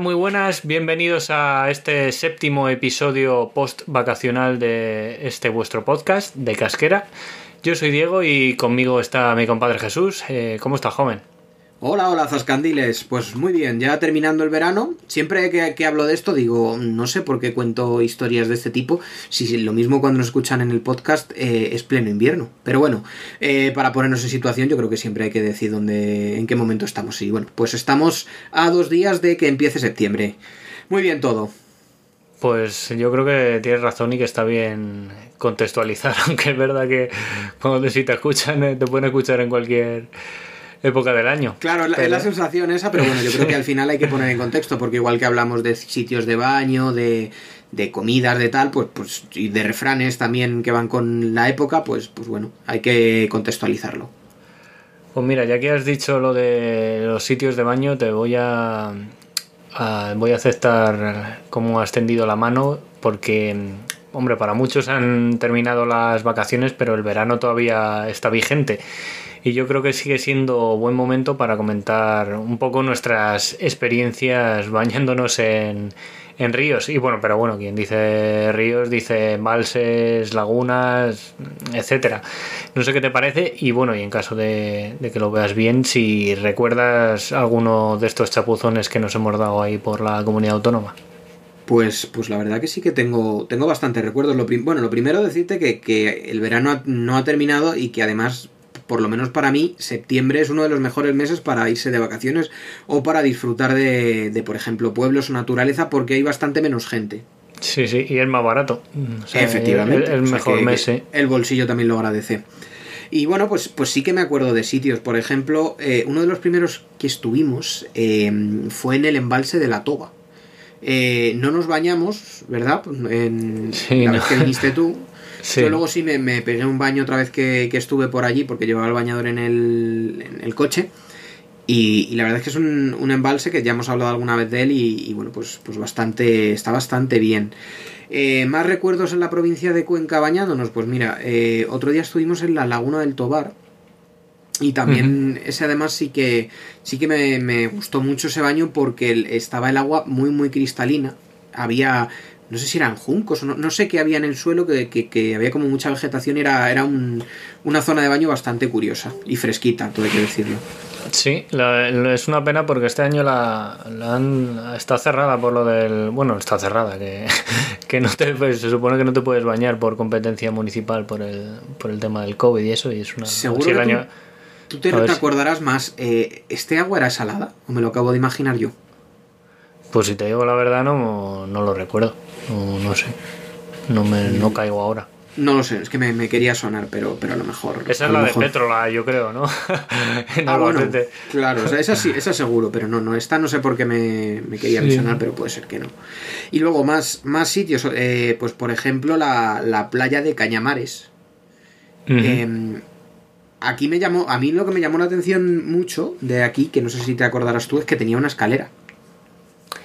Muy buenas. Bienvenidos a este séptimo episodio post vacacional de este vuestro podcast de Casquera. Yo soy Diego y conmigo está mi compadre Jesús. Eh, ¿Cómo está, joven? Hola, hola, Zascandiles. Pues muy bien, ya terminando el verano. Siempre que, hablo de esto digo, no sé por qué cuento historias de este tipo, si lo mismo cuando nos escuchan en el podcast eh, es pleno invierno. Pero bueno, eh, para ponernos en situación yo creo que siempre hay que decir dónde, en qué momento estamos. Y bueno, pues estamos a dos días de que empiece septiembre. Muy bien todo. Pues yo creo que tienes razón y que está bien contextualizar, aunque es verdad que cuando si te escuchan, eh, te pueden escuchar en cualquier época del año. Claro, es la, es la sensación esa, pero bueno, yo creo que al final hay que poner en contexto, porque igual que hablamos de sitios de baño, de, de comidas, de tal, pues, pues, y de refranes también que van con la época, pues, pues bueno, hay que contextualizarlo. Pues mira, ya que has dicho lo de los sitios de baño, te voy a, a- voy a aceptar cómo has tendido la mano, porque, hombre, para muchos han terminado las vacaciones, pero el verano todavía está vigente. Y yo creo que sigue siendo buen momento para comentar un poco nuestras experiencias bañándonos en, en ríos. Y bueno, pero bueno, quien dice ríos dice embalses, lagunas, etcétera. No sé qué te parece. Y bueno, y en caso de, que lo veas bien, si recuerdas alguno de estos chapuzones que nos hemos dado ahí por la comunidad autónoma. Pues, pues la verdad que sí que tengo, tengo bastantes recuerdos. Lo bueno, lo primero decirte que, que el verano no ha terminado y que además, por lo menos para mí, septiembre es uno de los mejores meses para irse de vacaciones o para disfrutar de, de, por ejemplo, pueblos o naturaleza porque hay bastante menos gente. Sí, sí, y es más barato. O sea, Efectivamente. El, el O sea mejor que- mes, ¿eh? El bolsillo también lo agradece. Y bueno, pues, pues sí que me acuerdo de sitios. Por ejemplo, eh, uno de los primeros que estuvimos eh, fue en el embalse de la Toba. Eh, no nos bañamos, ¿verdad? En, Sí, la no. vez que viniste tú. Sí. Yo luego sí me, me pegué un baño otra vez que, que estuve por allí porque llevaba el bañador en el, en el coche. Y, y la verdad es que es un, un embalse que ya hemos hablado alguna vez de él y, y bueno, pues, pues bastante, está bastante bien. Eh, ¿Más recuerdos en la provincia de Cuenca bañándonos? Pues mira, eh, otro día estuvimos en la Laguna del Tobar. Y también ese además sí que sí que me, me gustó mucho ese baño porque estaba el agua muy muy cristalina. Había, no sé si eran juncos o no, no sé qué había en el suelo, que, que- que había como mucha vegetación era, era un- una zona de baño bastante curiosa y fresquita, todo hay que decirlo. Sí, la- es una pena porque este año la, la han, está cerrada por lo del... Bueno, está cerrada, que, que no te, pues, se supone que no te puedes bañar por competencia municipal por el, por el tema del COVID y eso, y es una... Seguro si el que tú- año- Tú te, te acordarás más, eh, ¿este agua era salada? ¿O me lo acabo de imaginar yo? Pues si te digo la verdad no, no lo recuerdo, no, no sé, no, me, no caigo ahora. No lo sé, es que me, me quería sonar, pero, pero a lo mejor... Esa es la de Petrola, yo creo, ¿no? En Ah, bueno, claro, o sea, esa sí, esa seguro, pero no, no, esta no sé por qué me, me quería Sí. sonar, pero puede ser que no. Y luego más, más sitios, eh, pues por ejemplo la, la playa de Cañamares. Eh, aquí me llamó, a mí lo que me llamó la atención mucho de aquí, que no sé si te acordarás tú, es que tenía una escalera.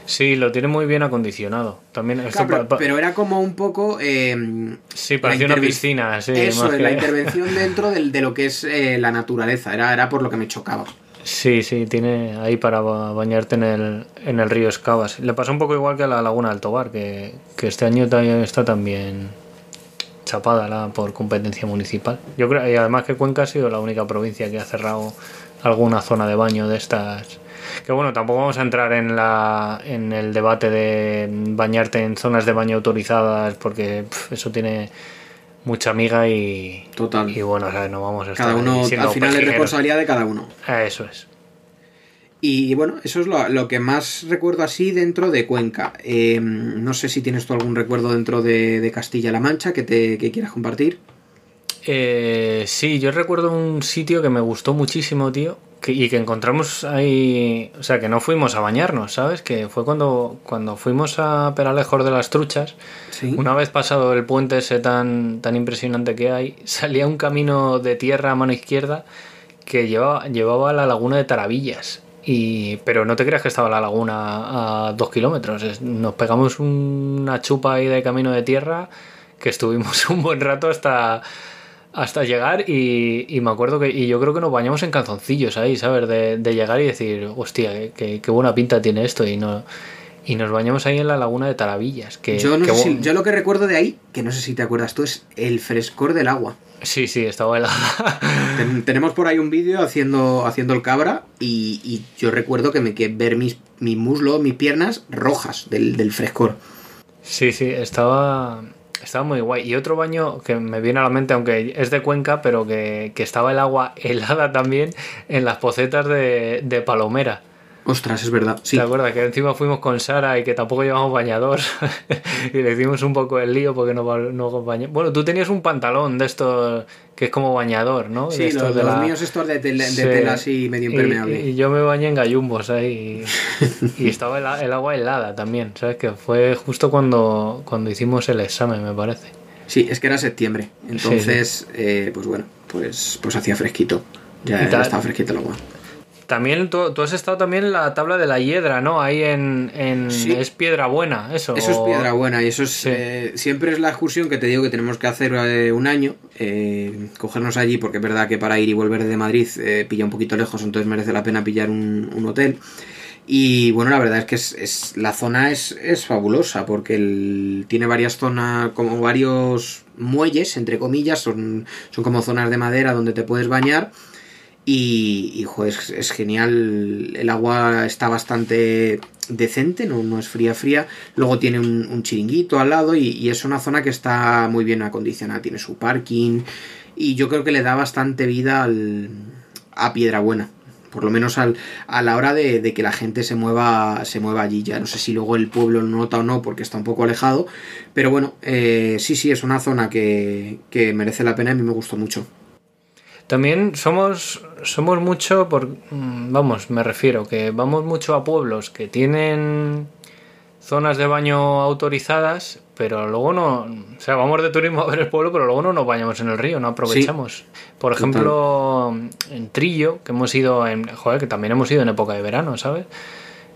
Sí, lo tiene muy bien acondicionado. También esto pero, pa- pa- pero era como un poco... eh, sí, parecía una piscina, sí. Eso, más que- la intervención dentro del- de lo que es eh, la naturaleza, era, era por lo que me chocaba. Sí, sí, tiene ahí para ba- bañarte en el, en el río Escavas. Le pasa un poco igual que a la Laguna del Tobar, que, que este año también está también chapada la, por competencia municipal. Yo creo, y además que Cuenca ha sido la única provincia que ha cerrado alguna zona de baño de estas. Que bueno, tampoco vamos a entrar en la en el debate de bañarte en zonas de baño autorizadas, porque eso tiene mucha amiga y, Total. y bueno, o sea, no vamos a estar Cada uno, al final es responsabilidad de cada uno. Ah, Eso es. Y bueno, eso es lo, que más recuerdo así dentro de Cuenca. Eh, no sé si tienes tú algún recuerdo dentro de, Castilla-La Mancha que, te, que quieras compartir. Eh, sí, yo recuerdo un sitio que me gustó muchísimo, tío, y que encontramos ahí, o sea, que no fuimos a bañarnos, ¿sabes? Que fue cuando, cuando fuimos a Peralejos de las Truchas, una vez pasado el puente ese tan, tan impresionante que hay, salía un camino de tierra a mano izquierda que llevaba, llevaba a la laguna de Taravillas. Y, pero no te creas que estaba la laguna a dos kilómetros. Nos pegamos una chupa ahí de camino de tierra que estuvimos un buen rato hasta hasta llegar y, me acuerdo que y yo creo que nos bañamos en calzoncillos ahí, ¿sabes? De, llegar y decir, hostia, qué, buena pinta tiene esto y no y nos bañamos ahí en la laguna de Taravillas. Que, yo, no sé yo lo que recuerdo de ahí, que no sé si te acuerdas tú, es el frescor del agua. Sí, sí, estaba helada. tenemos por ahí un vídeo haciendo, haciendo el cabra y, yo recuerdo que me que ver mis, mi muslo, mis piernas rojas del, del frescor. Sí, sí, estaba, estaba muy guay. Y otro baño que me viene a la mente, aunque es de Cuenca, pero que, estaba el agua helada también en las pocetas de, de Palomera. Ostras, es verdad. Sí. ¿Te acuerdas? Que encima fuimos con Sara y que tampoco llevamos bañador. y le hicimos un poco el lío porque no, no bañamos. Bueno, tú tenías un pantalón de estos que es como bañador, ¿no? Sí, los, de los míos estos de, tela, así medio impermeable. Y, yo me bañé en gallumbos ahí. Y, estaba el, agua helada también, ¿sabes? Que fue justo cuando, cuando hicimos el examen, me parece. Sí, es que era septiembre. Entonces, eh, pues bueno, pues, pues hacía fresquito. Ya, ya estaba fresquito el agua. También tú, has estado también en la tabla de la hiedra, ¿no? Ahí en... Es piedra buena, eso. Eso es piedra buena y eso es... Eh, siempre es la excursión que te digo que tenemos que hacer eh, un año, eh, cogernos allí, porque es verdad que para ir y volver de Madrid pilla un poquito lejos, entonces merece la pena pillar un, hotel. Y bueno, la verdad es que es, la zona es, es fabulosa porque tiene varias zonas, como varios muelles, entre comillas, son, son como zonas de madera donde te puedes bañar y, es, genial. El agua está bastante decente, no, no es fría fría. Luego tiene un, chiringuito al lado y, es una zona que está muy bien acondicionada. Tiene su parking y yo creo que le da bastante vida al, a Piedra Buena. Por lo menos al, a la hora de, que la gente se mueva, se mueva allí. Ya no sé si luego el pueblo lo nota o no porque está un poco alejado. Pero bueno, eh, sí, sí, es una zona que, que merece la pena y a mí me gustó mucho. También somos, somos mucho, por, mm, vamos, me refiero, que vamos mucho a pueblos que tienen zonas de baño autorizadas, pero luego no, o sea, vamos de turismo a ver el pueblo, pero luego no nos bañamos en el río, no aprovechamos. por ejemplo, en Trillo, que hemos ido en, joder, que también hemos ido en época de verano, ¿sabes?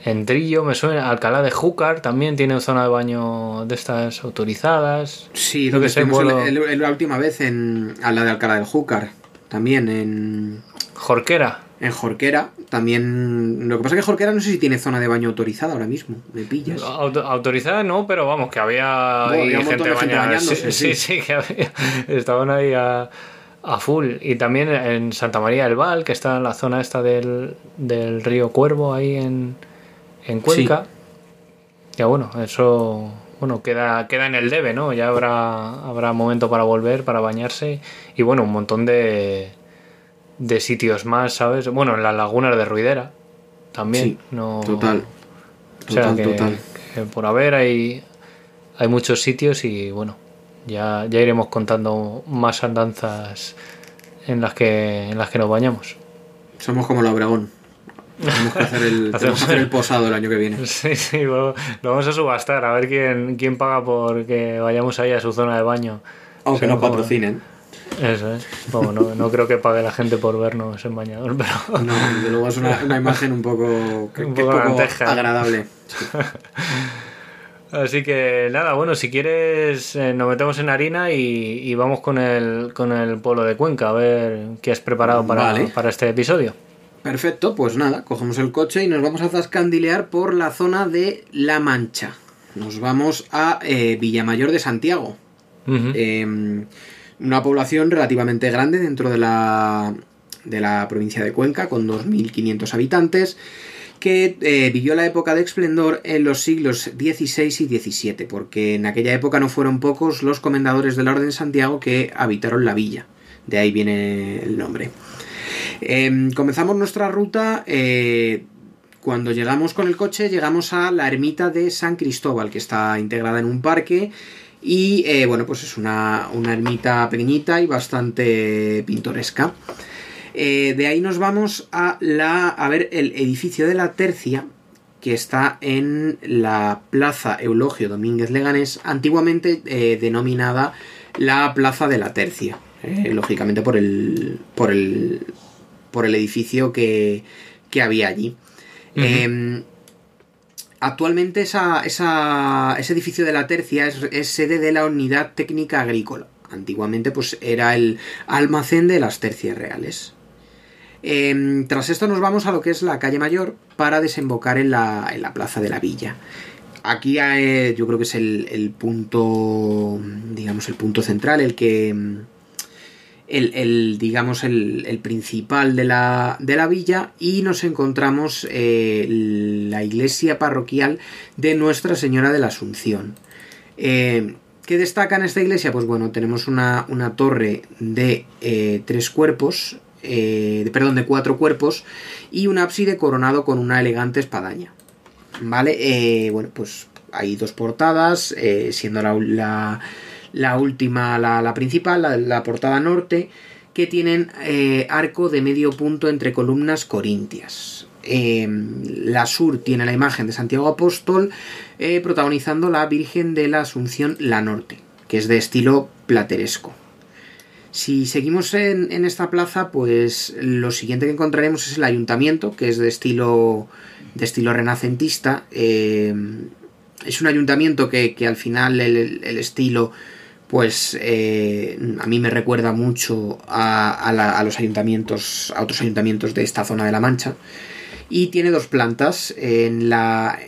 En Trillo me suena, Alcalá de Júcar también tiene zona de baño de estas autorizadas. Sí, lo que sé, la última vez en a la de Alcalá de Júcar también en... Jorquera. En Jorquera, también... Lo que pasa es que Jorquera no sé si tiene zona de baño autorizada ahora mismo, de pillas. autorizada no, pero vamos, que había, gente, bañándose. Sí, sí, que había... estaban ahí a, full. Y también en Santa María del Val, que está en la zona esta del, del río Cuervo, ahí en, en Cuenca. Ya bueno, eso bueno, queda, queda en el debe, ¿no? Ya habrá, habrá momento para volver, para bañarse. Y bueno, un montón de, de sitios más, ¿sabes? Bueno, en las lagunas de Ruidera también. no, total. Total, total. por haber hay, hay muchos sitios y bueno, ya, ya iremos contando más andanzas en las que, en las que nos bañamos. Somos como la Obregón. Tenemos que hacer el, hacer el posado el año que viene. Sí, sí, lo, vamos a subastar, a ver quién, quién paga por que vayamos ahí a su zona de baño. Aunque nos patrocinen. Eso es. no, no, creo que pague la gente por vernos en bañador, pero. No, desde luego es una, una imagen un poco, un poco, agradable. Así que nada, bueno, si quieres eh, nos metemos en harina y, y, vamos con el, con el pueblo de Cuenca a ver qué has preparado para, para este episodio. Perfecto, pues nada, cogemos el coche y nos vamos a zascandilear por la zona de La Mancha. Nos vamos a eh, Villamayor de Santiago. Em, una población relativamente grande dentro de la, de la provincia de Cuenca, con 2.500 habitantes, que eh, vivió la época de esplendor en los siglos XVI y XVII, porque en aquella época no fueron pocos los comendadores de la Orden de Santiago que habitaron la villa. De ahí viene el nombre. Em, comenzamos nuestra ruta eh, cuando llegamos con el coche, llegamos a la ermita de San Cristóbal, que está integrada en un parque. Y eh, bueno, pues es una, una, ermita pequeñita y bastante pintoresca. Eh, de ahí nos vamos a, la, a ver el edificio de la Tercia, que está en la Plaza Eulogio Domínguez Leganés, antiguamente denominada la Plaza de la Tercia. lógicamente por el, por el, por el edificio que, que había allí. Em, actualmente ese edificio de la tercia es, sede de la Unidad Técnica Agrícola. Antiguamente pues era el almacén de las tercias reales. Em, tras esto nos vamos a lo que es la calle mayor para desembocar en la, plaza de la villa. Aquí eh, yo creo que es el, el, punto, digamos, el punto central, el que, el, digamos, el, principal de la, de la, villa y nos encontramos eh, la iglesia parroquial de Nuestra Señora de la Asunción. Eh, ¿Qué destaca en esta iglesia? Pues bueno, tenemos una, torre de eh, tres cuerpos, de, perdón, de cuatro cuerpos y un ábside coronado con una elegante espadaña. ¿Vale? bueno, pues hay dos portadas, siendo la última, la, principal, la, portada norte, que tienen eh, arco de medio punto entre columnas corintias. Em, la sur tiene la imagen de Santiago Apóstol eh, protagonizando la Virgen de la Asunción, la norte, que es de estilo plateresco. Si seguimos en, esta plaza, pues lo siguiente que encontraremos es el ayuntamiento, que es de estilo, de estilo renacentista. Em, es un ayuntamiento que, al final el estilo pues eh, a mí me recuerda mucho a, los ayuntamientos, a otros ayuntamientos de esta zona de La Mancha. Y tiene dos plantas. En la,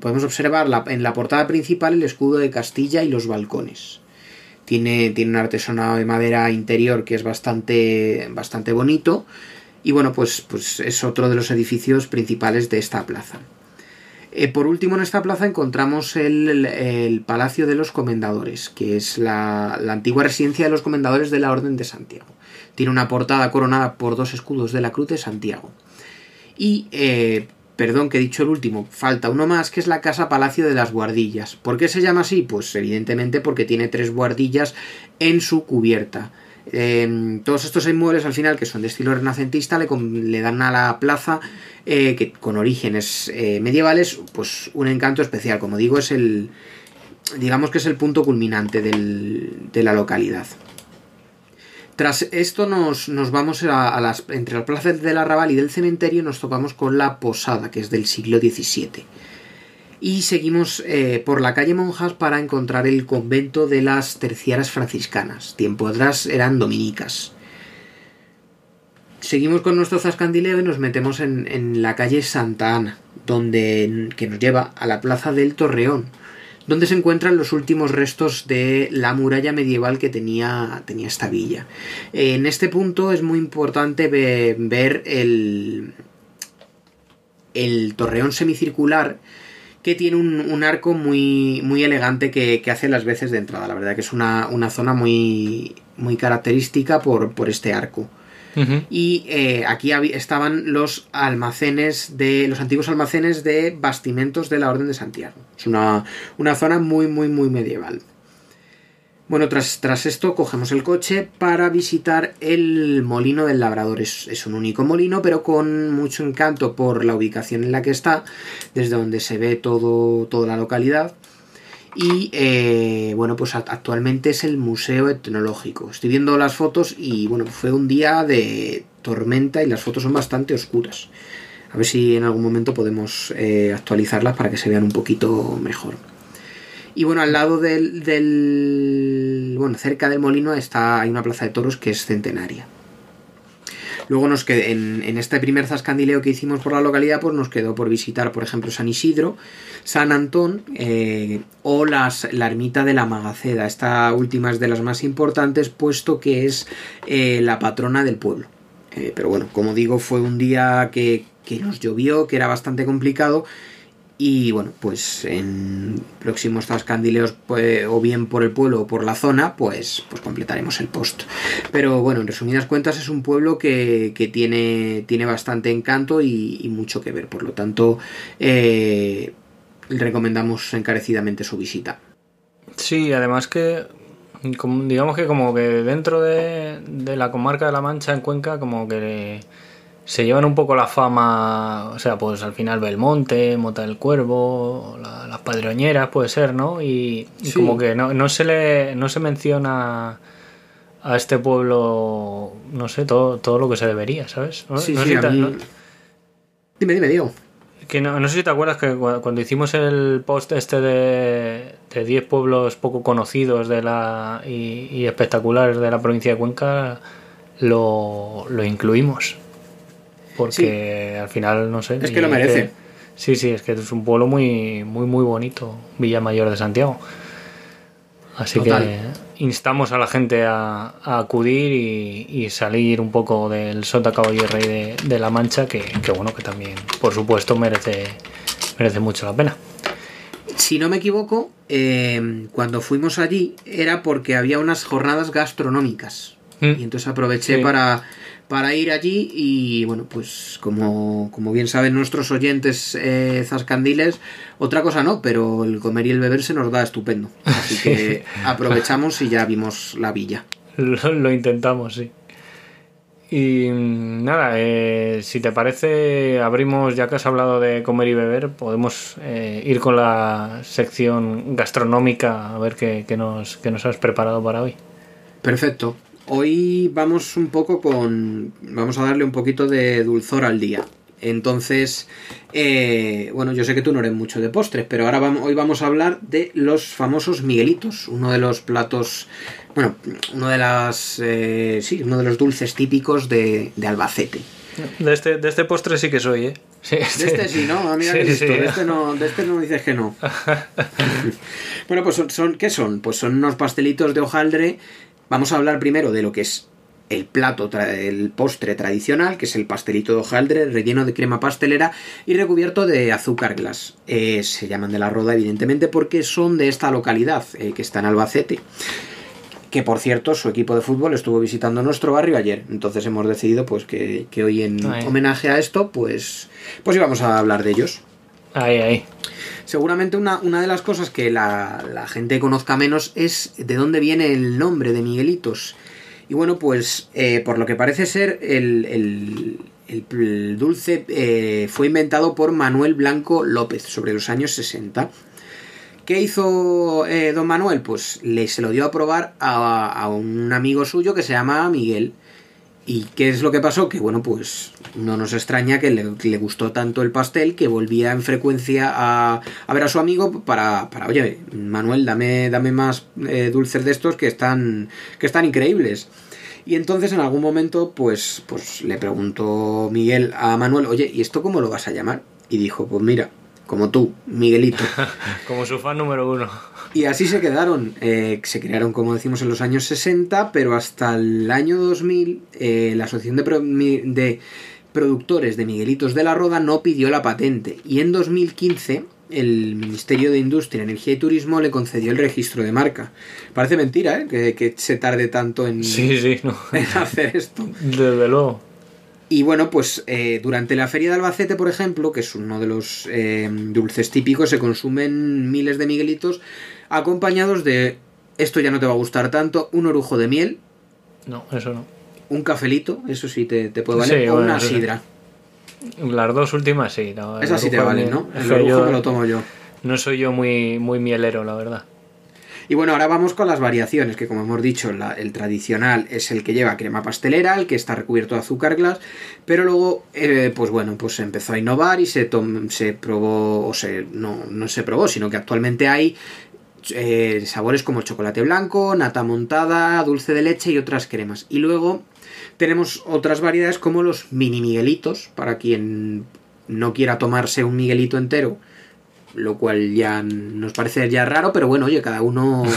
podemos observar en la portada principal el escudo de Castilla y los balcones. Tiene, tiene un artesonado de madera interior que es bastante, bastante bonito. Y bueno, pues, pues es otro de los edificios principales de esta plaza. Eh, por último, en esta plaza encontramos el, Palacio de los Comendadores, que es la, antigua residencia de los Comendadores de la Orden de Santiago. Tiene una portada coronada por dos escudos de la Cruz de Santiago. Y, eh, perdón que he dicho el último, falta uno más, que es la Casa Palacio de las Guardillas. ¿Por qué se llama así? Pues evidentemente porque tiene tres guardillas en su cubierta. Em, todos estos inmuebles al final que son de estilo renacentista le, dan a la plaza eh, que con orígenes eh, medievales pues un encanto especial. Como digo es el digamos que es el punto culminante de la localidad. Tras esto nos, vamos a, las entre la plaza del arrabal y del cementerio nos topamos con la posada que es del siglo XVII y seguimos eh, por la calle Monjas para encontrar el convento de las terciaras franciscanas. Tiempo atrás eran dominicas. Seguimos con nuestro zascandileo y nos metemos en, la calle Santa Ana, donde, que nos lleva a la plaza del Torreón, donde se encuentran los últimos restos de la muralla medieval que tenía, tenía esta villa. En este punto es muy importante ver el, el torreón semicircular que tiene un, arco muy, muy elegante que, hace las veces de entrada. La verdad que es una, zona muy, muy característica por, este arco. Y eh, aquí estaban los almacenes de. los antiguos almacenes de bastimentos de la Orden de Santiago. Es una, una zona muy, muy, muy medieval. Bueno, tras, tras, esto cogemos el coche para visitar el molino del labrador. Es, un único molino, pero con mucho encanto por la ubicación en la que está, desde donde se ve todo, toda la localidad. Y eh, bueno, pues actualmente es el Museo Etnológico. Estoy viendo las fotos y bueno, fue un día de tormenta y las fotos son bastante oscuras. A ver si en algún momento podemos eh, actualizarlas para que se vean un poquito mejor. Y bueno, al lado del, bueno, cerca del molino está hay una plaza de toros que es centenaria. Luego nos quedó, en, este primer zascandileo que hicimos por la localidad, pues nos quedó por visitar, por ejemplo, San Isidro, San Antón eh, o las, la ermita de la Magaceda. Esta última es de las más importantes, puesto que es eh, la patrona del pueblo. Eh, pero bueno, como digo, fue un día que, que nos llovió, que era bastante complicado Y bueno, pues en próximos zascandileos, pues, o bien por el pueblo o por la zona, pues, pues completaremos el post. Pero bueno, en resumidas cuentas, es un pueblo que, que tiene, tiene bastante encanto y, mucho que ver. Por lo tanto, eh, recomendamos encarecidamente su visita. Sí, además que digamos que como que dentro de, de, la comarca de La Mancha en Cuenca como que se llevan un poco la fama, o sea, pues al final Belmonte, Mota del Cuervo, las Padroñeras puede ser, ¿no? Y, como que no, no, se le no se menciona a este pueblo, no sé, todo, todo lo que se debería, ¿sabes? sí, sí, Dime, dime, Diego. Que no, no, sé si te acuerdas que cuando hicimos el post este de, de 10 pueblos poco conocidos de la y, espectaculares de la provincia de Cuenca, lo, lo incluimos. Porque al final, no sé. Es que lo merece. sí, sí, es que es un pueblo muy, muy, muy bonito, Villa Mayor de Santiago. Así que instamos a la gente a, acudir y, salir un poco del Sota Caballo y Rey de, La Mancha, que, bueno, que también, por supuesto, merece, merece mucho la pena. Si no me equivoco, eh, cuando fuimos allí era porque había unas jornadas gastronómicas. Mm. Y entonces aproveché para para ir allí y bueno, pues como, como bien saben nuestros oyentes eh, zascandiles, otra cosa no, pero el comer y el beber se nos da estupendo. Así que aprovechamos y ya vimos la villa. Lo, intentamos, sí. Y nada, eh, si te parece, abrimos, ya que has hablado de comer y beber, podemos eh, ir con la sección gastronómica a ver qué, nos, qué nos has preparado para hoy. Perfecto. Hoy vamos un poco con. Vamos a darle un poquito de dulzor al día. Entonces, eh, bueno, yo sé que tú no eres mucho de postres, pero ahora vamos, hoy vamos a hablar de los famosos Miguelitos, uno de los platos, bueno, uno de las, eh, sí, uno de los dulces típicos de, Albacete. De este, de este postre sí que soy, ¿eh? Sí, de este sí, ¿no? A mí sí, sí, de, este no, de este no dices que no. bueno, pues son, ¿qué son? Pues son unos pastelitos de hojaldre Vamos a hablar primero de lo que es el plato, el postre tradicional, que es el pastelito de hojaldre relleno de crema pastelera y recubierto de azúcar glas. Eh, se llaman de la Roda, evidentemente, porque son de esta localidad, eh, que está en Albacete. Que por cierto, su equipo de fútbol estuvo visitando nuestro barrio ayer. Entonces hemos decidido pues que, hoy en homenaje a esto, pues, pues íbamos a hablar de ellos. Ahí, ahí. Seguramente una, de las cosas que la, gente conozca menos es de dónde viene el nombre de Miguelitos. Y bueno, pues eh, por lo que parece ser, el, dulce eh, fue inventado por Manuel Blanco López sobre los años 60. ¿Qué hizo eh, don Manuel? Pues le, se lo dio a probar a, a, un amigo suyo que se llama Miguel. ¿Y qué es lo que pasó? Que bueno, pues no nos extraña que le, gustó tanto el pastel que volvía en frecuencia a, ver a su amigo para, para oye, Manuel, dame, dame más eh, dulces de estos que están, que están increíbles. Y entonces en algún momento, pues, pues le preguntó Miguel a Manuel, oye, ¿y esto cómo lo vas a llamar? Y dijo, pues mira, como tú, Miguelito. como su fan número uno. Y así se quedaron. Eh, se crearon, como decimos, en los años 60, pero hasta el año 2000 eh, la Asociación de, de, Productores de Miguelitos de la Roda no pidió la patente. Y en 2015 el Ministerio de Industria, Energía y Turismo le concedió el registro de marca. Parece mentira, ¿eh? Que, que se tarde tanto en, sí, sí, no. en hacer esto. Desde luego. Y bueno, pues eh, durante la feria de Albacete, por ejemplo, que es uno de los eh, dulces típicos, se consumen miles de miguelitos acompañados de, esto ya no te va a gustar tanto, un orujo de miel. No, eso no. Un cafelito, eso sí te, te puede valer, o una sidra. Las dos últimas sí. No, Esas sí te valen, ¿no? El orujo me lo tomo yo. No soy yo muy, muy mielero, la verdad. Y bueno, ahora vamos con las variaciones, que como hemos dicho, el tradicional es el que lleva crema pastelera, el que está recubierto de azúcar glass, pero luego, eh, pues bueno, pues se empezó a innovar y se, se probó, o se, no, no se probó, sino que actualmente hay eh, sabores como chocolate blanco, nata montada, dulce de leche y otras cremas. Y luego tenemos otras variedades como los mini miguelitos, para quien no quiera tomarse un miguelito entero lo cual ya nos parece ya raro, pero bueno, oye, cada uno...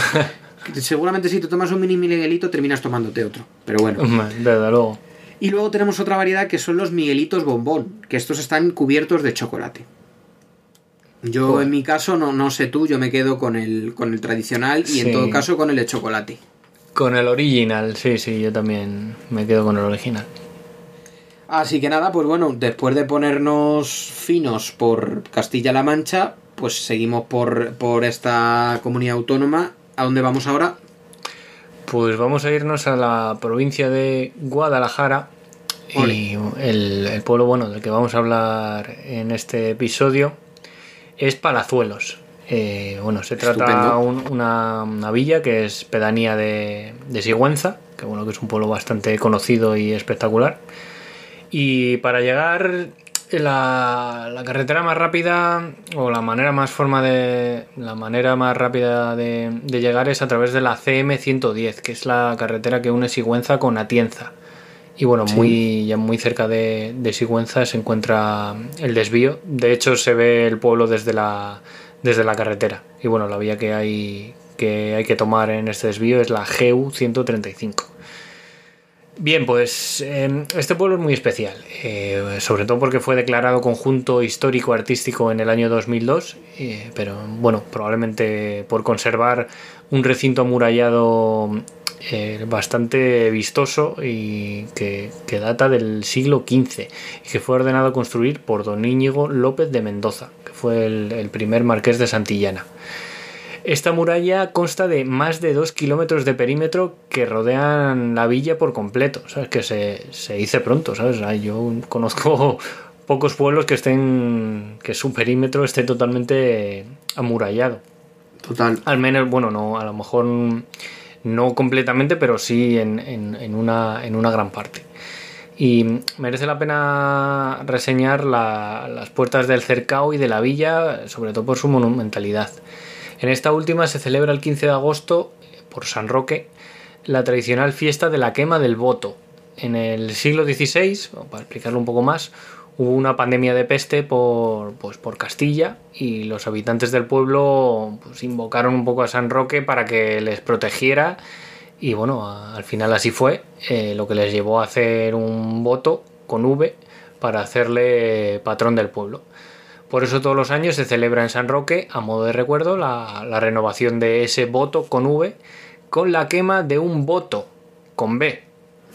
Seguramente si te tomas un mini Miguelito terminas tomándote otro, pero bueno. Desde luego. Y luego tenemos otra variedad que son los Miguelitos bombón, que estos están cubiertos de chocolate. Yo Pues- en mi caso, no, no sé tú, yo me quedo con el, con el tradicional y Sí. en todo caso con el de chocolate. Con el original, sí, sí, yo también me quedo con el original. Así que nada, pues bueno, después de ponernos finos por Castilla-La Mancha, pues seguimos por, por esta comunidad autónoma. ¿A dónde vamos ahora? Pues vamos a irnos a la provincia de Guadalajara. Y el, el pueblo bueno del que vamos a hablar en este episodio es Palazuelos. Eh, bueno, se trata un- una, una villa que es pedanía de, de Sigüenza, que bueno, que es un pueblo bastante conocido y espectacular. Y para llegar la, la carretera más rápida o la manera más forma de la manera más rápida de, de llegar es a través de la CM 110, que es la carretera que une Sigüenza con Atienza. Y bueno, muy, ya muy cerca de, de Sigüenza se encuentra el desvío. De hecho, se ve el pueblo desde la, desde la carretera. Y bueno, la vía que hay que, hay que tomar en este desvío es la GU 135. Bien, pues eh, este pueblo es muy especial, eh, sobre todo porque fue declarado conjunto histórico-artístico en el año 2002, eh, pero bueno, probablemente por conservar un recinto amurallado eh, bastante vistoso y que, que data del siglo XV y que fue ordenado construir por don Íñigo López de Mendoza, que fue el, el primer marqués de Santillana. Esta muralla consta de más de dos kilómetros de perímetro que rodean la villa por completo. ¿Sabes? Que se, se dice pronto, ¿sabes? Yo conozco pocos pueblos que estén. que su perímetro esté totalmente amurallado. Total. Al menos, bueno, no, a lo mejor no completamente, pero sí en, en- una, en una gran parte. Y merece la pena reseñar la- las puertas del cercao y de la villa, sobre todo por su monumentalidad. En esta última se celebra el 15 de agosto, por San Roque, la tradicional fiesta de la quema del voto. En el siglo XVI, para explicarlo un poco más, hubo una pandemia de peste por, pues, por Castilla y los habitantes del pueblo pues, invocaron un poco a San Roque para que les protegiera y bueno, al final así fue, eh, lo que les llevó a hacer un voto con V para hacerle patrón del pueblo. Por eso todos los años se celebra en San Roque, a modo de recuerdo, la, la renovación de ese voto con V con la quema de un voto con B.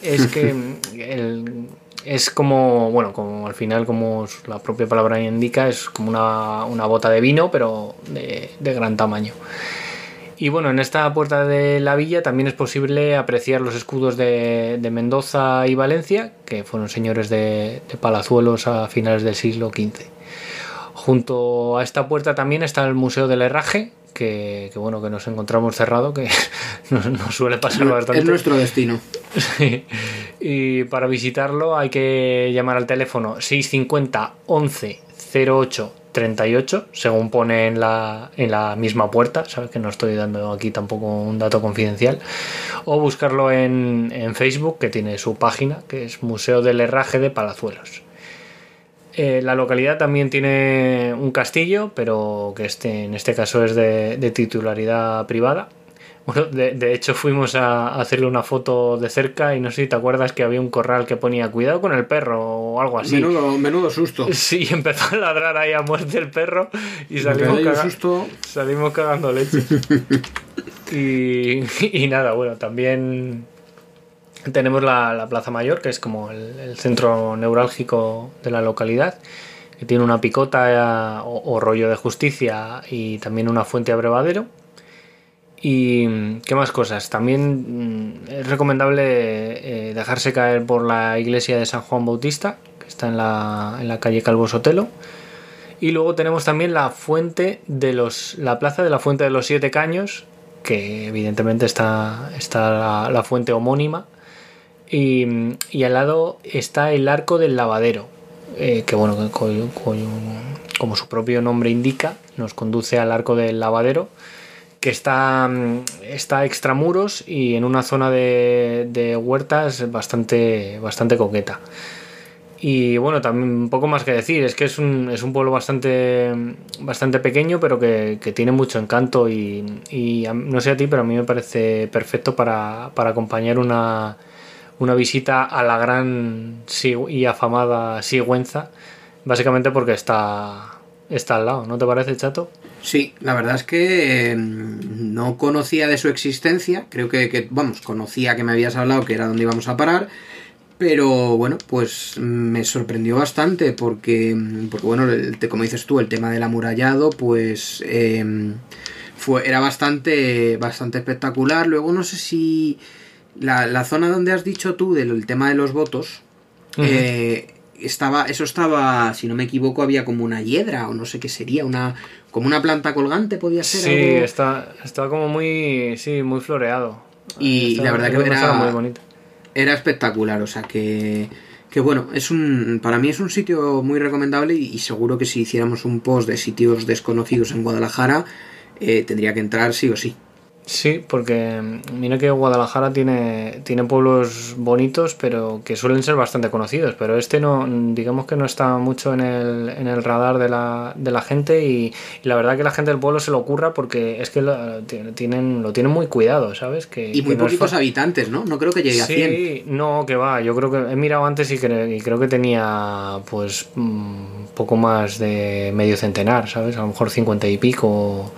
Es que el- es como, bueno, como al final, como la propia palabra indica, es como una, una bota de vino, pero de, de gran tamaño. Y bueno, en esta puerta de la villa también es posible apreciar los escudos de, de Mendoza y Valencia, que fueron señores de, de Palazuelos a finales del siglo XV. Junto a esta puerta también está el Museo del Herraje, que, que bueno, que nos encontramos cerrado, que nos, nos suele pasar bastante. Es nuestro destino. Sí. Y para visitarlo hay que llamar al teléfono 650 11 08 38, según pone en la, en la misma puerta, sabes que no estoy dando aquí tampoco un dato confidencial, o buscarlo en, en Facebook, que tiene su página, que es Museo del Herraje de Palazuelos. Eh, la localidad también tiene un castillo, pero que este, en este caso es de, de titularidad privada. Bueno, de, de hecho fuimos a hacerle una foto de cerca y no sé si te acuerdas que había un corral que ponía cuidado con el perro o algo así. Menudo, menudo susto. Sí, empezó a ladrar ahí a muerte el perro y salimos, caga- susto. salimos cagando leche. y, y nada, bueno, también tenemos la, la Plaza Mayor, que es como el, centro neurálgico de la localidad, que tiene una picota eh, o, rollo de justicia y también una fuente abrevadero. Y qué más cosas. También mm, es recomendable eh, dejarse caer por la iglesia de San Juan Bautista, que está en la, en la calle Calvo Sotelo. Y luego tenemos también la fuente de los. la plaza de la fuente de los siete caños, que evidentemente está, está la fuente homónima. Y, al lado está el arco del lavadero, eh, que bueno, como su propio nombre indica, nos conduce al arco del lavadero, que está, mm, está extramuros y en una zona de, de huertas bastante, bastante coqueta. Y bueno, también poco más que decir, es que es un, es un pueblo bastante, bastante pequeño, pero que, tiene mucho encanto y, no sé a ti, pero a mí me parece perfecto para, para acompañar una, una visita a la gran y afamada Sigüenza, básicamente porque está, está al lado, ¿no te parece, chato? Sí, la verdad es que eh, no conocía de su existencia, creo que, que, vamos, conocía que me habías hablado que era donde íbamos a parar, pero bueno, pues me sorprendió bastante porque, porque bueno, el, como dices tú, el tema del amurallado, pues eh, fue, era bastante, bastante espectacular. Luego no sé si la, la zona donde has dicho tú del tema de los votos, uh -huh. eh, estaba, eso estaba, si no me equivoco, había como una hiedra o no sé qué sería, una como una planta colgante podía ser. Sí, algo... está, está como muy, sí, muy floreado. Y está, la verdad que era muy bonito era espectacular, o sea que, que bueno, es un, para mí es un sitio muy recomendable y, y, seguro que si hiciéramos un post de sitios desconocidos en Guadalajara, eh, tendría que entrar sí o sí. Sí, porque mira que Guadalajara tiene, tiene pueblos bonitos, pero que suelen ser bastante conocidos, pero este no, digamos que no está mucho en el, en el radar de la, de la gente y, y, la verdad que la gente del pueblo se lo ocurra porque es que lo tienen, lo tienen muy cuidado, ¿sabes? Que, y muy que no poquitos habitantes, ¿no? No creo que llegue sí, a 100. Sí, no, que va, yo creo que he mirado antes y, cre y creo que tenía pues un poco más de medio centenar, ¿sabes? A lo mejor cincuenta y pico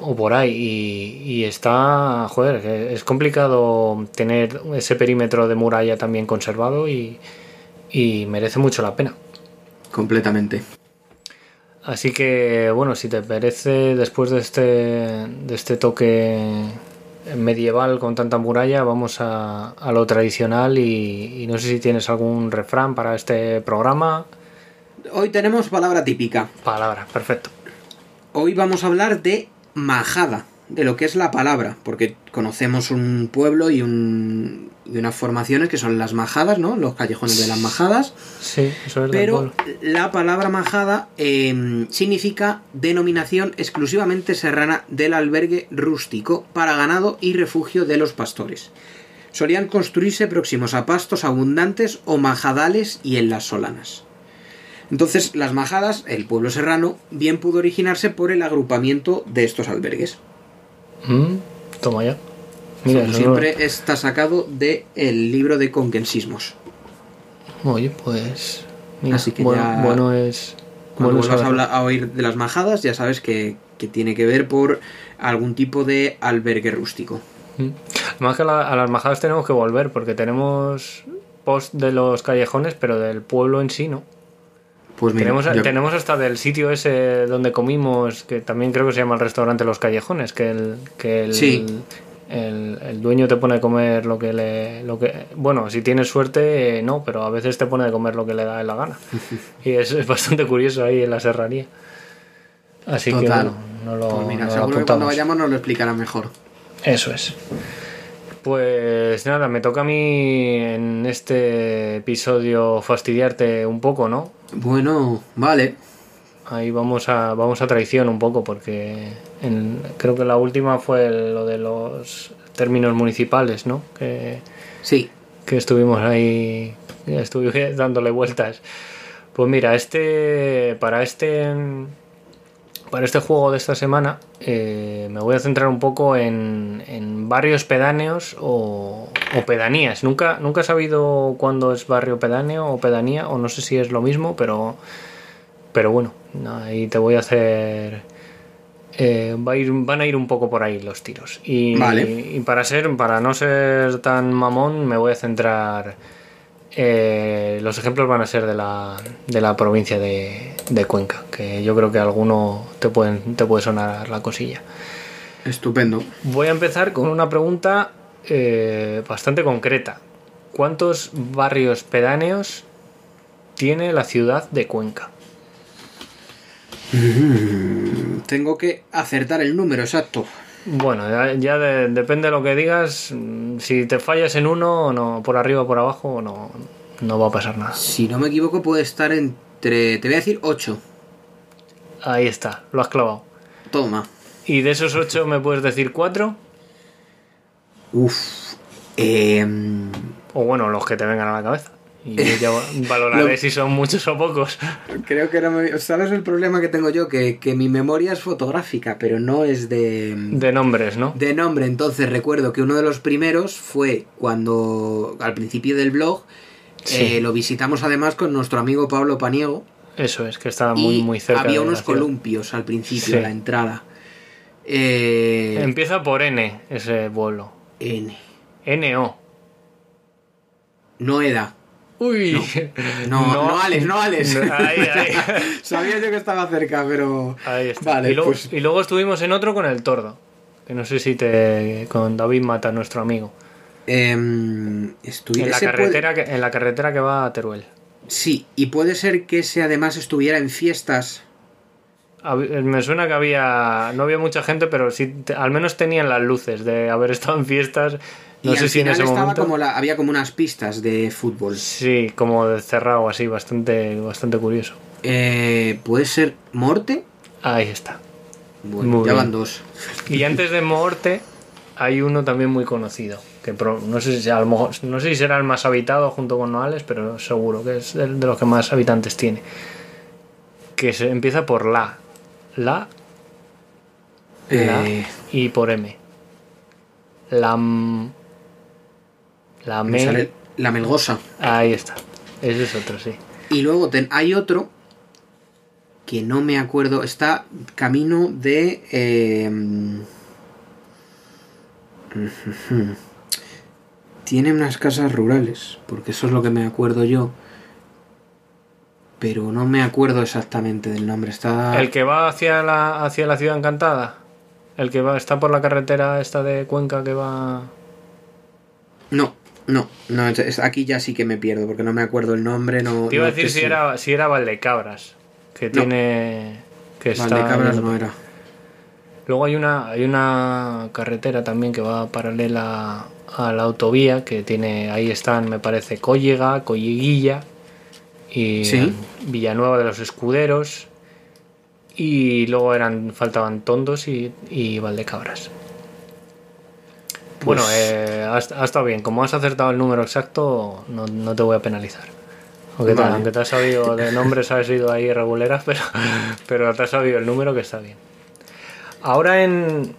o por ahí y, y, está, joder, es complicado tener ese perímetro de muralla también conservado y, y, merece mucho la pena. Completamente. Así que, bueno, si te parece, después de este, de este toque medieval con tanta muralla, vamos a, a lo tradicional y, y no sé si tienes algún refrán para este programa. Hoy tenemos palabra típica. Palabra, perfecto. Hoy vamos a hablar de majada, de lo que es la palabra, porque conocemos un pueblo y, un, y unas formaciones que son las majadas, ¿no? Los callejones de las majadas. Sí, eso es Pero la palabra majada eh, significa denominación exclusivamente serrana del albergue rústico para ganado y refugio de los pastores. Solían construirse próximos a pastos abundantes o majadales y en las solanas. Entonces, las majadas, el pueblo serrano, bien pudo originarse por el agrupamiento de estos albergues. Mm, toma ya. Mira, Como siempre no... está sacado del el libro de conquensismos. Oye, pues. Mira, Así que bueno, ya. bueno es. Cuando bueno vas a, oír de las majadas, ya sabes que, que, tiene que ver por algún tipo de albergue rústico. Mm. Además que a, la, a las majadas tenemos que volver, porque tenemos post de los callejones, pero del pueblo en sí, ¿no? Pues mira, tenemos, yo... tenemos hasta del sitio ese donde comimos, que también creo que se llama el restaurante Los Callejones, que el, que el, sí. el, el, dueño te pone a comer lo que le... Lo que, bueno, si tienes suerte, eh, no, pero a veces te pone a comer lo que le da la gana. y es, es, bastante curioso ahí en la serranía. Así Total. que bueno, no lo, pues mira, no lo seguro que cuando vayamos nos lo explicará mejor. Eso es. Pues nada, me toca a mí en este episodio fastidiarte un poco, ¿no? Bueno, vale. Ahí vamos a, vamos a traición un poco, porque en, creo que la última fue lo de los términos municipales, ¿no? Que, sí. Que estuvimos ahí, estuvimos dándole vueltas. Pues mira, este, para este, para este juego de esta semana eh, me voy a centrar un poco en, en barrios pedáneos o, o, pedanías. Nunca, nunca he sabido cuándo es barrio pedáneo o pedanía, o no sé si es lo mismo, pero, pero bueno, ahí te voy a hacer... Eh, va a ir, van a ir un poco por ahí los tiros. Y, vale. y para, ser, para no ser tan mamón me voy a centrar... Eh, los ejemplos van a ser de la, de la provincia de, de, Cuenca, que yo creo que alguno te, pueden, te puede sonar la cosilla. Estupendo. Voy a empezar con una pregunta eh, bastante concreta. ¿Cuántos barrios pedáneos tiene la ciudad de Cuenca? Mm, tengo que acertar el número exacto. Bueno, ya, ya de, depende de lo que digas. Si te fallas en uno, no, por arriba o por abajo, no, no va a pasar nada. Si no me equivoco, puede estar entre. Te voy a decir 8. Ahí está, lo has clavado. Toma. ¿Y de esos 8 me puedes decir 4? Uf. Eh... O bueno, los que te vengan a la cabeza. Y yo ya valoraré lo... si son muchos o pocos. Creo que no me... ¿Sabes el problema que tengo yo? Que, que, mi memoria es fotográfica, pero no es de... De nombres, ¿no? De nombre. Entonces recuerdo que uno de los primeros fue cuando, al principio del blog, sí. eh, lo visitamos además con nuestro amigo Pablo Paniego. Eso es, que estaba muy, muy cerca. había de unos columpios al principio, Sí. la entrada. Eh, Empieza por N ese pueblo. N. N-O. Noeda. Uy. No, no, Alex, no Alex. No, ahí, ahí. Sabía yo que estaba cerca, pero. Ahí está. Vale, y, luego, pues. y luego estuvimos en otro con el tordo. Que no sé si te. con David Mata, nuestro amigo. estuvi- En la, puede- carretera que, en la carretera que va a Teruel. Sí, y puede ser que ese además estuviera en fiestas. Hab- Me suena que había. No había mucha gente, pero sí. al menos tenían las luces de haber estado en fiestas. No y sé al si en ese estaba momento. como la, había como unas pistas de fútbol. Sí, como de cerrado así, bastante, bastante curioso. Eh, ¿Puede ser Morte? Ahí está. Bueno, Muy ya bien. van dos. Y antes de Morte hay uno también muy conocido. Que no sé si a lo mejor, no sé si será el más habitado junto con Noales, pero seguro que es el de los que más habitantes tiene. Que se empieza por la. La, la Eh, y por M. La m- La me me. sale la Melgosa. Ahí está. Ese es otro, sí. Y luego ten- hay otro que no me acuerdo. Está camino de. eh, tiene unas casas rurales, porque eso es lo que me acuerdo yo. Pero no me acuerdo exactamente del nombre. Está. El que va hacia la, hacia la ciudad encantada. El que va, está por la carretera esta de Cuenca que va. No, no, no. es- aquí ya sí que me pierdo, porque no me acuerdo el nombre. No, Te iba a decir si era, si era Valdecabras. Que No. tiene. Que está. Valdecabras no era. Luego hay una, hay una carretera también que va paralela a la autovía. Que tiene. Ahí están, me parece, Cóllega, Colleguilla. Y Sí. Villanueva de los Escuderos. Y luego eran. faltaban Tondos y, y Valdecabras. Bueno, Pues- eh, ha, ha estado bien. Como has acertado el número exacto, no, no te voy a penalizar. Aunque, te, Vale. aunque te has sabido de nombres, has ido ahí irregulares, pero, pero te has sabido el número que está bien. Ahora en.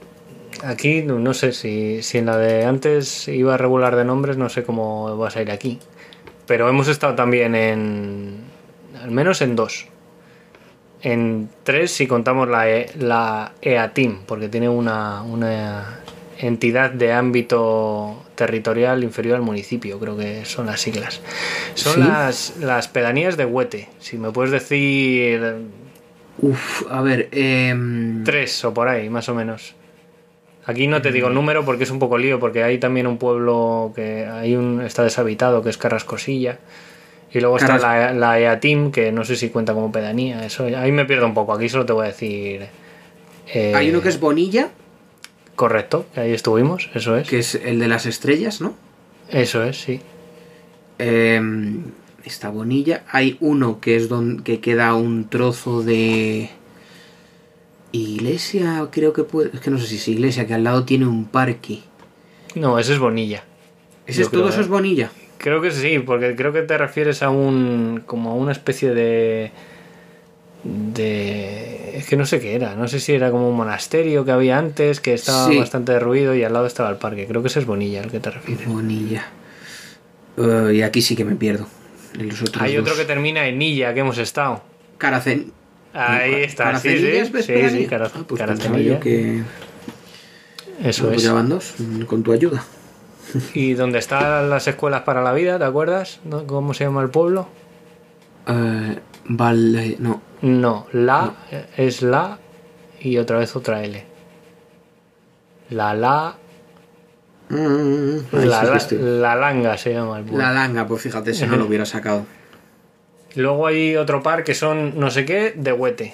Aquí, no sé si, si en la de antes iba regular de nombres, no sé cómo vas a ir aquí. Pero hemos estado también en. Al menos en dos. En tres si contamos la, E- la EATIM, porque tiene una, una entidad de ámbito territorial inferior al municipio, creo que son las siglas. Son ¿Sí? las, las pedanías de Huete. Si me puedes decir Uf, a ver. em, tres o por ahí, más o menos. Aquí no te digo el número porque es un poco lío, porque hay también un pueblo que hay un está deshabitado, que es Carrascosilla. Y luego está la, la EATIM, que no sé si cuenta como pedanía. Eso, ahí me pierdo un poco. Aquí solo te voy a decir. eh, Hay uno que es Bonilla, Correcto, ahí estuvimos, eso es. que es el de las estrellas, ¿no? Eso es, sí. Em, está Bonilla. Hay uno que es donde que queda un trozo de iglesia, creo que puede. Es que no sé si es iglesia, que al lado tiene un parque. No, ese es Bonilla. ¿Ese es todo eso ¿eh? es Bonilla? Creo que sí, porque creo que te refieres a un. como a una especie de. De. es que no sé qué era. No sé si era como un monasterio que había antes, que estaba Sí. bastante derruido y al lado estaba el parque. Creo que ese es Bonilla el que te refieres. Bonilla. Eh, y aquí sí que me pierdo. Hay otro que termina en Illa, que hemos estado. Caracen. Ahí está, Caracenilla sí. es Sí, sí, Cara- Ah, pues Caracenilla. que Eso pues es. dos, mm, con tu ayuda. Y donde están las escuelas para la vida, ¿te acuerdas? ¿Cómo se llama el pueblo? Eh, vale, no. No, la es la y otra vez otra L. La la, Mm, la, la, langa se llama el pueblo. La langa, pues fíjate, si no lo hubiera sacado. Luego hay otro par que son no sé qué de Huete.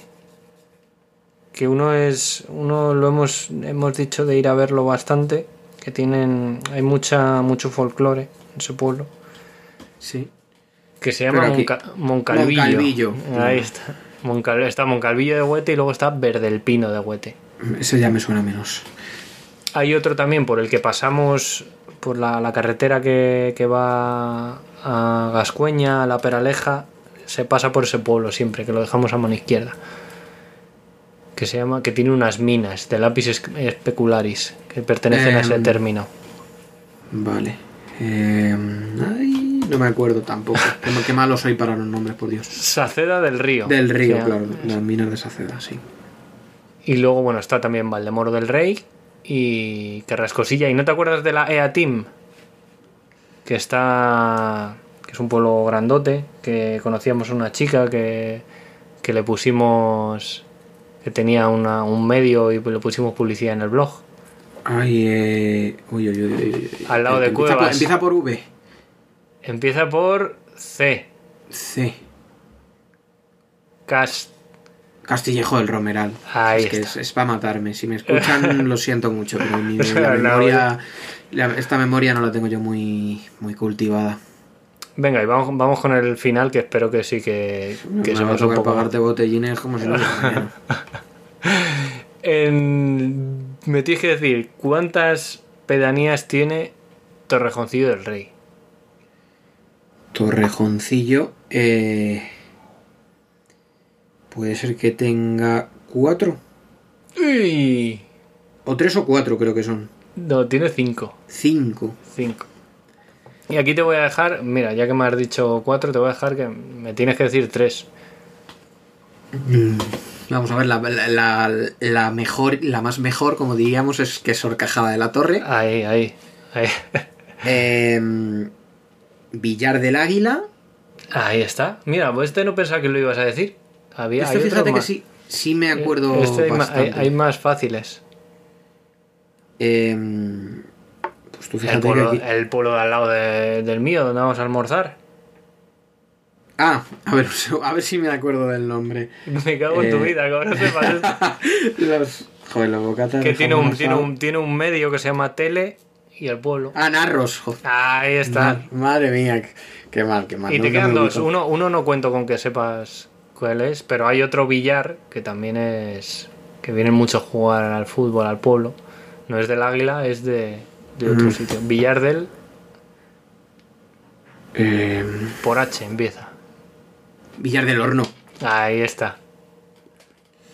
Que uno es. Uno lo hemos, hemos dicho de ir a verlo bastante. Que tienen. Hay mucha, mucho folclore en ese pueblo. Sí. Que se llama Monca- Moncalvillo. Moncalvillo. Ahí está. Moncal- está Moncalvillo de Huete y luego está Verdelpino de Huete. Ese ya me suena menos. Hay otro también por el que pasamos por la, la carretera que, que va a Gascueña, a la Peraleja. Se pasa por ese pueblo siempre, que lo dejamos a mano izquierda. Que se llama, que tiene unas minas de lápiz esc- specularis que pertenecen a ese Em, término. Vale. Eh, ay, No me acuerdo tampoco. Qué, qué malo soy para los nombres, por Dios. Saceda del Río. Del río, Sí, claro. Las minas de Saceda, sí. Y luego, bueno, está también Valdemoro del Rey y Carrascosilla. ¿Y no te acuerdas de la EA Team? Que está. que es un pueblo grandote, que conocíamos a una chica que, que le pusimos. que tenía una- un medio y le pusimos publicidad en el blog. Ay, eh... Uy, uy, uy, uy. Al lado de empieza por, Cuevas. empieza por V. Empieza por C. C. Cast. Castillejo del Romeral. Ahí es que está. es, para matarme. Si me escuchan, lo siento mucho, pero mi, la memoria, la- esta memoria no la tengo yo muy, muy cultivada. Venga, y vamos, vamos con el final, que espero que sí que, que me a somos un poco. pagarte botellines como si no. En- Me tienes que decir, ¿cuántas pedanías tiene Torrejoncillo del Rey? Torrejoncillo. eh, puede ser que tenga cuatro. ¡Uy! O tres o cuatro creo que son. No, tiene cinco. Cinco. Cinco. Y aquí te voy a dejar, mira, ya que me has dicho cuatro, te voy a dejar que me tienes que decir tres. Mm, Vamos a ver, la, la- la- la mejor, la más mejor, como diríamos, es que es Horcajada de la Torre. Ahí, ahí, ahí. Em, Villar del Águila. Ahí está. Mira, pues este no pensaba que lo ibas a decir. Había, Este hay fíjate que sí, sí me acuerdo Este hay, más fáciles. Em, pues tú El fíjate que pueblo, aquí- el pueblo de al lado de- del mío, donde vamos a almorzar. Ah, a ver, a ver si me acuerdo del nombre. Me cago en tu Eh. vida, que ahora sepas los, joder, los bocatas Que de tiene un, jamón tiene, asado. un, tiene un medio que se llama Tele y el pueblo. Ah, Narros. joder. Ahí está. Ma- Madre mía, qué- mal, qué mal. y te quedan dos. Uno, uno no cuento con que sepas cuál es, pero hay otro billar que también es. que vienen mucho a jugar al fútbol al pueblo. No es del Águila, es de, de otro Mm. sitio. Villar del. Em, por H empieza. Villar del Horno. Ahí está.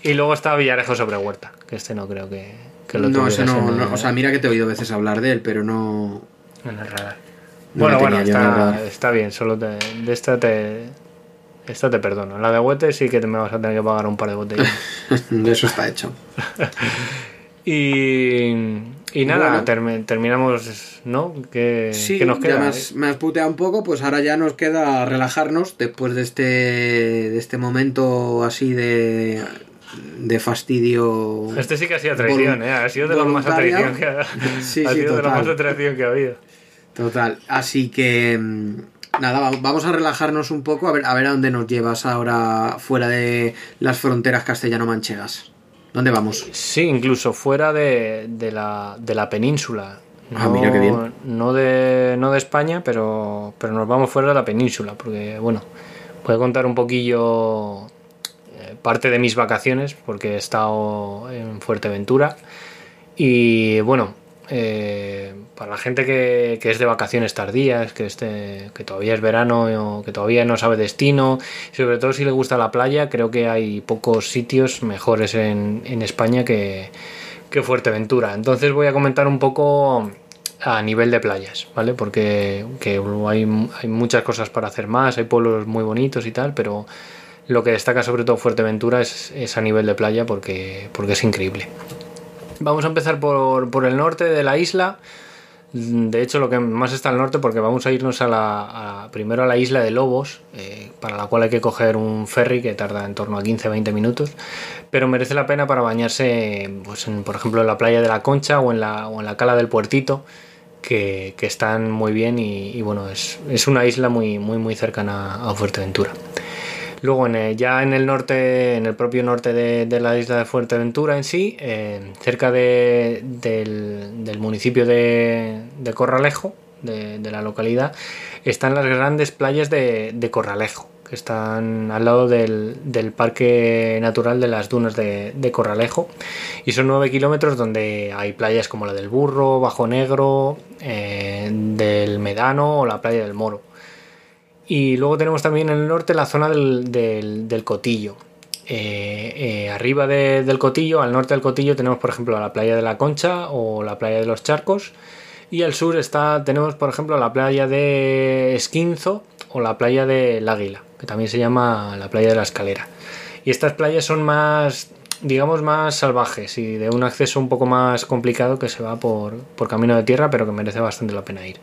Y luego está Villarejo sobre Huerta, que este no creo que, que lo No, ese tuvieras no, en no, el- O sea, mira que te he oído veces hablar de él, pero no. en el radar. No bueno, bueno, está, está bien, solo te, de esta te, esta te perdono. La de Huete sí que te me vas a tener que pagar un par de botellas. de eso está hecho. y, y nada, Bueno. terminamos, ¿no? ¿Qué, Sí, qué nos ya me has, me has puteado un poco, pues ahora ya nos queda relajarnos después de este, de este momento así de, de fastidio. Este sí que ha sido traición, ¿eh? Ha sido de los más a traición que ha, Sí, ha sí, sido de los total. más a traición que ha habido. Total. Así que mm, nada, va- vamos a relajarnos un poco a ver a ver a dónde nos llevas ahora fuera de las fronteras castellano-manchegas. ¿Dónde vamos? Sí, incluso fuera de, de la, de la península. Ah, mira qué bien. No de, no de España, pero, pero nos vamos fuera de la península, porque, bueno, voy a contar un poquillo parte de mis vacaciones, porque he estado en Fuerteventura. Y bueno, eh, para la gente que, que es de vacaciones tardías, que, este, que todavía es verano, o que todavía no sabe destino, sobre todo si le gusta la playa, creo que hay pocos sitios mejores en, en España que, que Fuerteventura. Entonces voy a comentar un poco a nivel de playas, ¿vale? Porque que hay, hay muchas cosas para hacer más, hay pueblos muy bonitos y tal, pero lo que destaca sobre todo Fuerteventura es, es a nivel de playa porque, porque es increíble. Vamos a empezar por, por el norte de la isla. De hecho, lo que más está al norte, porque vamos a irnos a la, primero a la isla de Lobos, eh, para la cual hay que coger un ferry que tarda en torno a 15-20 minutos, pero merece la pena para bañarse, pues en, por ejemplo, en la playa de la Concha o en la, o en la cala del Puertito, que, que están muy bien y, y, bueno, es, es una isla muy, muy, muy cercana a Fuerteventura. Luego, en el- ya en el norte, en el propio norte de, la isla de Fuerteventura en sí, eh, cerca de- del, municipio de, Corralejo, de, la localidad, están las grandes playas de, Corralejo, que están al lado del, Parque Natural de las Dunas de, Corralejo. Y son nueve kilómetros donde hay playas como la del Burro, Bajo Negro, eh, del Medano o la playa del Moro. Y luego tenemos también en el norte la zona del, del- Cotillo. Eh, eh, arriba de- del Cotillo, al norte del Cotillo, tenemos por ejemplo la playa de la Concha o la playa de los Charcos. Y al sur está, tenemos por ejemplo la playa de Esquinzo o la playa del Águila, que también se llama la playa de la Escalera. Y estas playas son más, digamos, más salvajes y de un acceso un poco más complicado que se va por, por camino de tierra, pero que merece bastante la pena ir.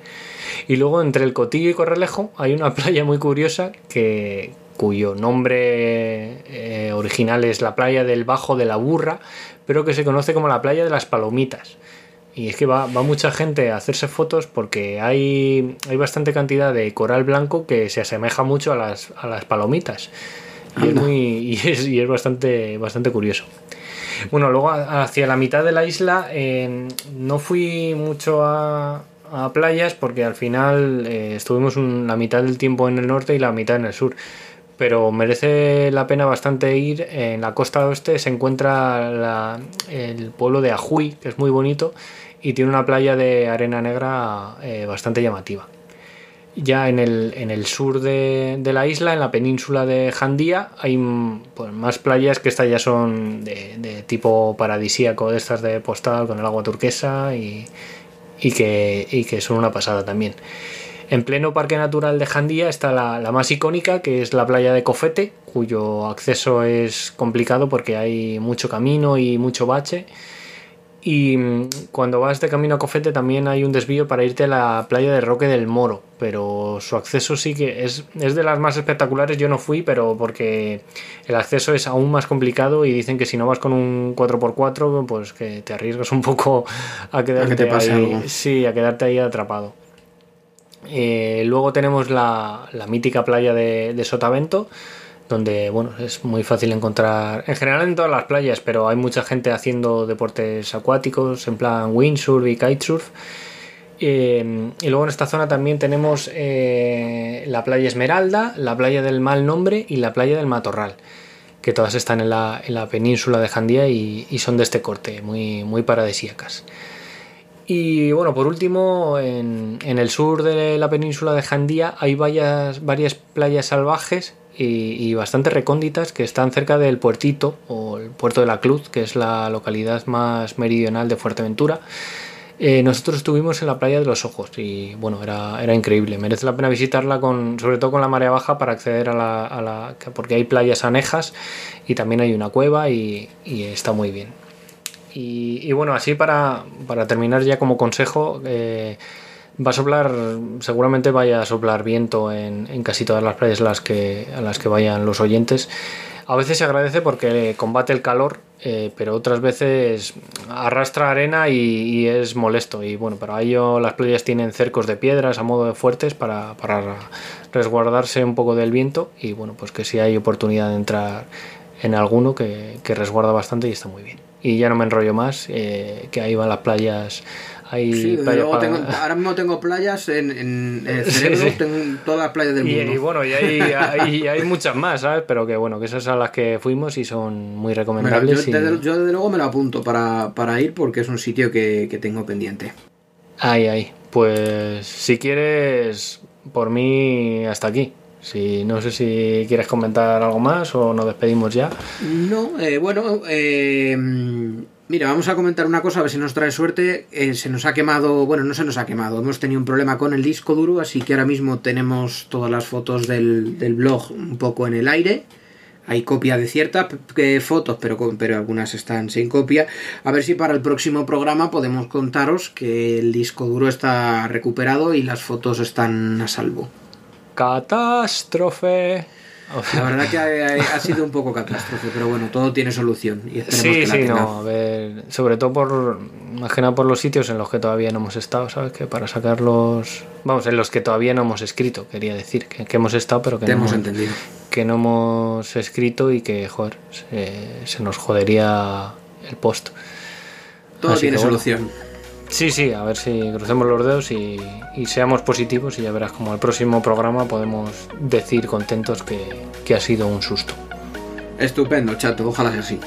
Y luego entre el Cotillo y Correlejo hay una playa muy curiosa que, cuyo nombre eh, original es la playa del Bajo de la Burra, pero que se conoce como la playa de las Palomitas. Y es que va, mucha gente a hacerse fotos porque hay, hay bastante cantidad de coral blanco que se asemeja mucho a las, a las palomitas. Y es, muy, y es, y es, bastante, bastante curioso. Bueno, luego hacia la mitad de la isla eh, no fui mucho a, a, playas porque al final eh, estuvimos la mitad del tiempo en el norte y la mitad en el sur pero merece la pena bastante ir. En la costa oeste se encuentra el pueblo de Ajuy, que es muy bonito y tiene una playa de arena negra eh, bastante llamativa. Ya en el, en el sur de, la isla, en la península de Jandía, hay pues, más playas que estas ya son de, tipo paradisíaco, de estas de postal con el agua turquesa y, que, y que son una pasada también. En pleno Parque Natural de Jandía está la, más icónica, que es la playa de Cofete, cuyo acceso es complicado porque hay mucho camino y mucho bache. Y mm, cuando vas de camino a Cofete también hay un desvío para irte a la playa de Roque del Moro, pero su acceso sí que es, es, de las más espectaculares. Yo no fui, pero porque el acceso es aún más complicado y dicen que si no vas con un 4x4, pues que te arriesgas un poco a quedarte, ahí, sí, a quedarte ahí atrapado. Eh, luego tenemos la, mítica playa de, Sotavento, donde bueno, es muy fácil encontrar, en general en todas las playas, pero hay mucha gente haciendo deportes acuáticos, en plan windsurf y kitesurf. Eh, y luego en esta zona también tenemos eh, la playa Esmeralda, la playa del Mal Nombre y la playa del Matorral, que todas están en la, península de Jandía y, son de este corte, muy, muy paradisíacas. Y bueno, por último, en, el sur de la península de Jandía hay varias, varias playas salvajes y, bastante recónditas que están cerca del puertito o el puerto de la Cruz, que es la localidad más meridional de Fuerteventura. Eh, nosotros estuvimos en la playa de los Ojos y bueno, era, era increíble. Merece la pena visitarla con, sobre todo con la marea baja para acceder a la, porque hay playas anejas y también hay una cueva y está muy bien. Y, bueno, así para, terminar ya como consejo, eh, va a soplar, seguramente vaya a soplar viento en, casi todas las playas a las, que, a las que vayan los oyentes. A veces se agradece porque combate el calor, eh, pero otras veces arrastra arena y, es molesto. Y bueno, para ello las playas tienen cercos de piedras a modo de fuertes para, resguardarse un poco del viento. Y bueno, pues que si hay oportunidad de entrar en alguno que resguarda bastante y está muy bien y ya no me enrollo más, eh, que ahí van las playas. Hay ahora mismo tengo playas en, el cerebro, tengo todas las playas del mundo. Y, bueno, y hay, hay, muchas más, ¿sabes? Pero que bueno, que esas son las que fuimos y son muy recomendables. yo, desde, luego me lo apunto para, para, ir porque es un sitio que, que tengo pendiente. Ay, ay. Pues si quieres, por mí, hasta aquí. Si, no sé si quieres comentar algo más o nos despedimos ya. No, eh, bueno, eh, mira, vamos a comentar una cosa, a ver si nos trae suerte. Eh, se nos ha quemado, bueno, no se nos ha quemado, hemos tenido un problema con el disco duro, así que ahora mismo tenemos todas las fotos del, blog un poco en el aire. Hay copia de ciertas fotos, pero, pero algunas están sin copia. A ver si para el próximo programa podemos contaros que el disco duro está recuperado y las fotos están a salvo catástrofe. La verdad que ha, sido un poco catástrofe, pero bueno, todo tiene solución. Y sí, sí, no, a ver, sobre todo por, imagina por los sitios en los que todavía no hemos estado, ¿sabes? Que para sacarlos, vamos, en los que todavía no hemos escrito, quería decir, que, hemos estado, pero que no hemos entendido. Que no hemos escrito y que, joder, se, nos jodería el post. Todo tiene solución. Sí, sí, a ver si crucemos los dedos y, seamos positivos y ya verás como el próximo programa podemos decir contentos que, ha sido un susto. Estupendo, chato, ojalá sea así.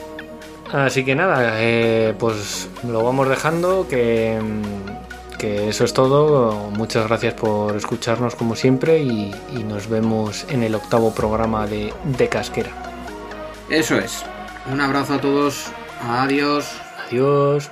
Así que nada, eh, pues lo vamos dejando, que, que, eso es todo. Muchas gracias por escucharnos como siempre y, y nos vemos en el octavo programa de, de Casquera. Eso es. Un abrazo a todos. Adiós. Adiós.